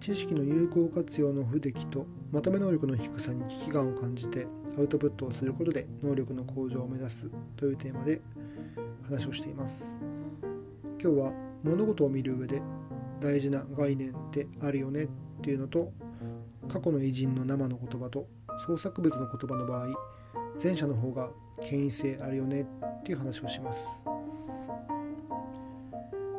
知識の有効活用の不出来とまとめ能力の低さに危機感を感じてアウトプットをすることで能力の向上を目指すというテーマで話をしています。今日は物事を見る上で大事な概念ってあるよねっていうのと過去の偉人の生の言葉と創作物の言葉の場合前者の方が権威性あるよねっていう話をします。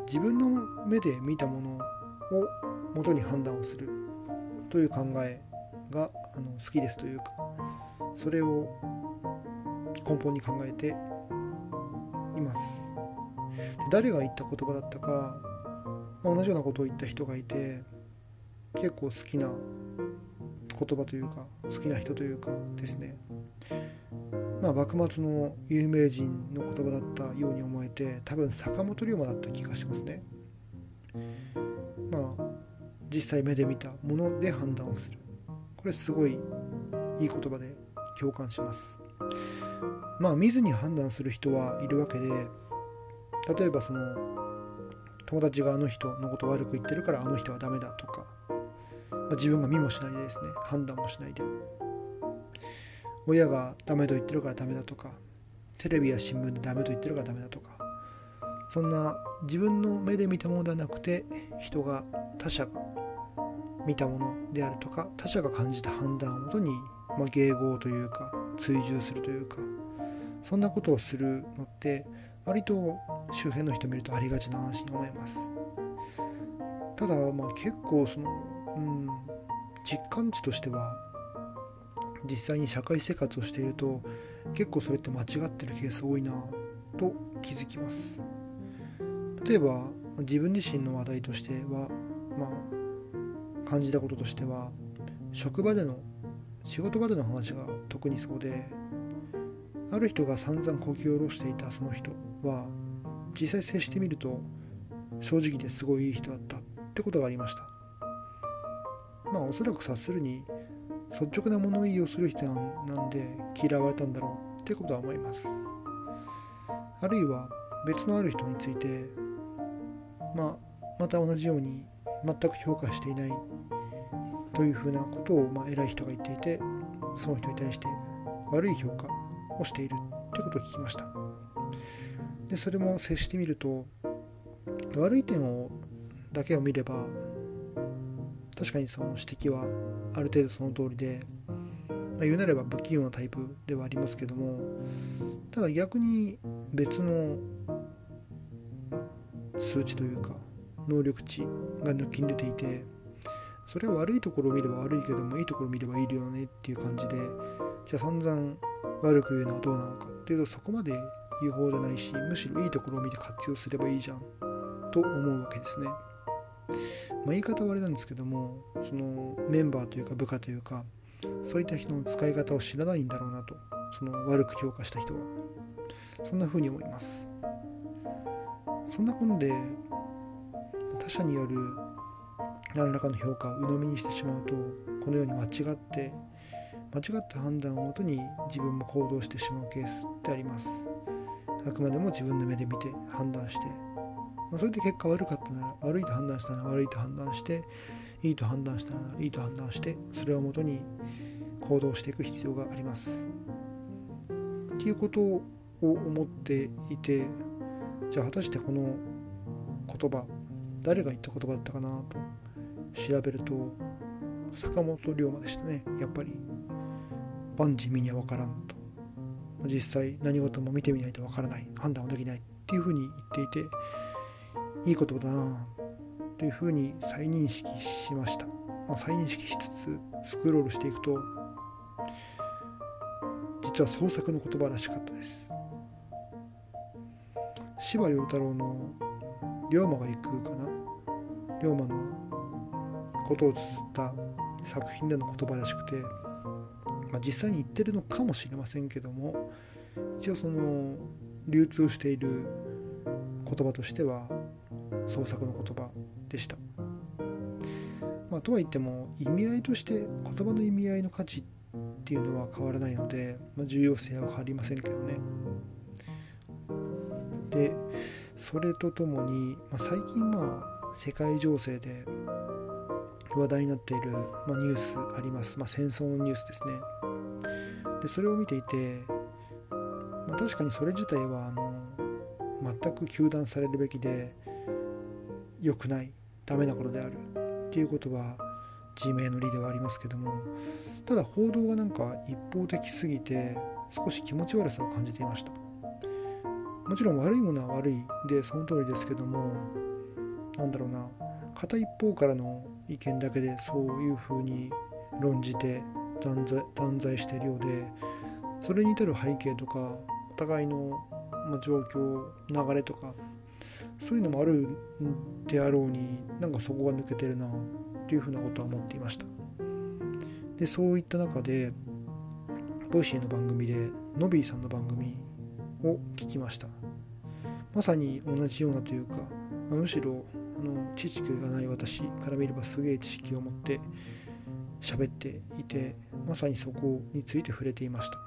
自分の目で見たものを元に判断をする。という考えがあの好きですというかそれを根本に考えています。誰が言った言葉だったか、まあ、同じようなことを言った人がいて結構好きな言葉というか好きな人というかですね。まあ幕末の有名人の言葉だったように思えて多分坂本龍馬だった気がしますね。まあ実際目で見たもので判断をする。これすごいいい言葉で共感します。まあ見ずに判断する人はいるわけで例えばその友達があの人のこと悪く言ってるからあの人はダメだとか、まあ、自分が見もしないでですね判断もしないで親がダメと言ってるからダメだとかテレビや新聞でダメと言ってるからダメだとかそんな自分の目で見たものではなくて人が他者が見たものであるとか他者が感じた判断をもとに、まあ、迎合というか追従するというかそんなことをするのって割と周辺の人見るとありがちな話に思います。ただまあ結構その、うん、実感値としては実際に社会生活をしていると結構それって間違ってるケース多いなと気づきます。例えば自分自身の話題としてはまあ感じたこととしては職場での仕事場での話が特にそうである人が散々こき下ろしていたその人は実際接してみると正直ですごいいい人だったってことがありました。まあおそらく察するに率直な物言いをする人なんで嫌われたんだろうってことは思います。あるいは別のある人についてまあまた同じように全く評価していないというふうなことを、まあ、偉い人が言っていてその人に対して悪い評価をしているってことを聞きました。でそれも接してみると悪い点をだけを見れば確かにその指摘はある程度その通りで、まあ、言うなれば不器用なタイプではありますけどもただ逆に別の数値というか能力値が抜きん出ていてそれは悪いところを見れば悪いけどもいいところを見ればいいよねっていう感じでじゃあ散々悪く言うのはどうなのかっていうとそこまで言う方じゃないしむしろいいところを見て活用すればいいじゃんと思うわけですね。まあ、言い方はあれなんですけどもそのメンバーというか部下というかそういった人の使い方を知らないんだろうなとその悪く評価した人はそんな風に思いますそんなことで他者による何らかの評価を鵜呑みにしてしまうとこのように間違って間違った判断をもとに自分も行動してしまうケースってありますあくまでも自分の目で見て判断してまあ、それで結果悪かったなら悪いと判断したなら悪いと判断していいと判断したらいいと判断してそれをもとに行動していく必要があります。っていうことを思っていてじゃあ果たしてこの言葉誰が言った言葉だったかなと調べると坂本龍馬でしたね。やっぱり。万事見には分からんと。実際何事も見てみないと分からない。判断はできないっていうふうに言っていていいことだなというふうに再認識しました、まあ、再認識しつつスクロールしていくと実は創作の言葉らしかったです。司馬太郎の「龍馬が行く」かな？龍馬のことを綴った作品での言葉らしくて、まあ、実際に言ってるのかもしれませんけども一応その流通している言葉としては創作の言葉でした。まあ、とは言っても意味合いとして言葉の意味合いの価値っていうのは変わらないので、まあ、重要性は変わりませんけどね。でそれとともに、まあ、最近まあ世界情勢で話題になっている、まあ、ニュースあります、まあ、戦争のニュースですね。でそれを見ていて、まあ、確かにそれ自体はあの全く糾弾されるべきで良くないダメなことであるっていうことは自明の理ではありますけどもただ報道がなんか一方的すぎて少し気持ち悪さを感じていました。もちろん悪いものは悪いでその通りですけどもなんだろうな。片一方からの意見だけでそういうふうに論じて断罪断罪しているようでそれに至る背景とかお互いの状況流れとかそういうのもあるであろうになんかそこが抜けてるなっていうふうなことは思っていました。でそういった中で Voicy の番組でノビーさんの番組を聞きました。まさに同じようなというかむしろあの知識がない私から見ればすげえ知識を持って喋っていてまさにそこについて触れていました、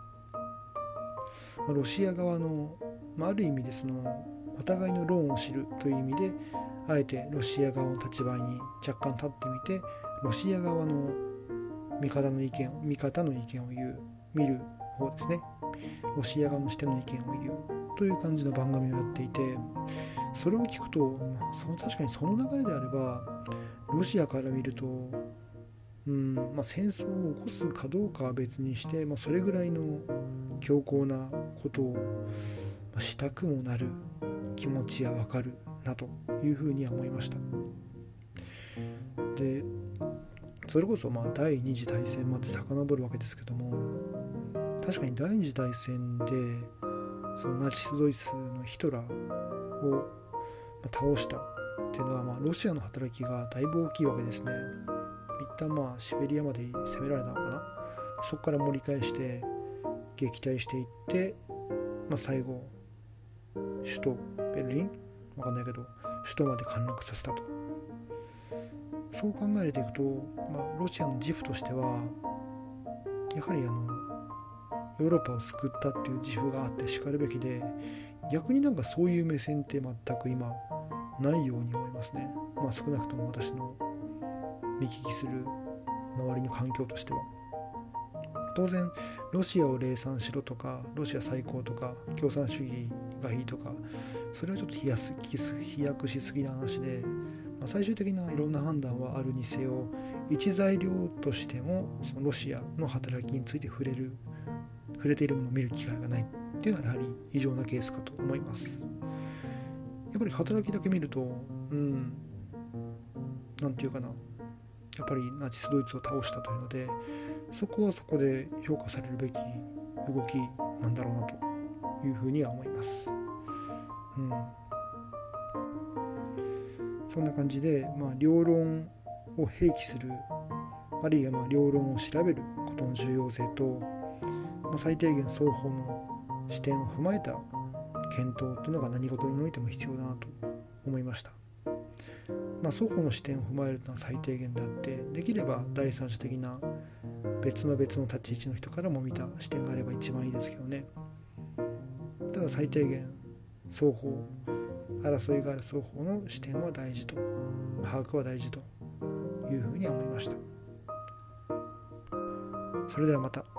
まロシア側の、まあ、ある意味でそのお互いの論を知るという意味であえてロシア側の立場に若干立ってみてロシア側の味方の意見味方の意見を言う見る方ですね。ロシア側の視点の意見を言うという感じの番組をやっていてそれを聞くとその確かにその流れであればロシアから見るとうんまあ、戦争を起こすかどうかは別にして、まあ、それぐらいの強硬なことをしたくもなる気持ちはわかるなというふうには思いました。でそれこそまあ第二次大戦まで遡るわけですけども確かに第二次大戦でそのナチス・ドイツのヒトラーを倒したっていうのはまあロシアの働きがだいぶ大きいわけですね。一旦まあシベリアまで攻められたのかな。そこから盛り返して撃退していって、まあ、最後首都ベルリン？わかんないけど首都まで陥落させたと。そう考えていくと、まあ、ロシアの自負としてはやはりあのヨーロッパを救ったっていう自負があってしかるべきで逆になんかそういう目線って全く今ないように思いますね。まあ少なくとも私の見聞きする周りの環境としては。当然ロシアを冷賛しろとかロシア最高とか共産主義がいいとかそれはちょっと飛躍しすぎな話で、まあ、最終的ないろんな判断はあるにせよ一材料としてもそのロシアの働きについて触れる触れているものを見る機会がないっていうのはやはり異常なケースかと思います。やっぱり働きだけ見るとうん。何て言うかな。やっぱりナチスドイツを倒したというのでそこはそこで評価されるべき動きなんだろうなというふうには思います。うん、そんな感じで、まあ、両論を併記するあるいはまあ両論を調べることの重要性と、まあ、最低限双方の視点を踏まえた検討というのが何事においても必要だなと思いました。まあ、双方の視点を踏まえるのは最低限であってできれば第三者的な別の別の立ち位置の人からも見た視点があれば一番いいですけどね。ただ最低限双方争いがある双方の視点は大事と把握は大事というふうに思いました。それではまた。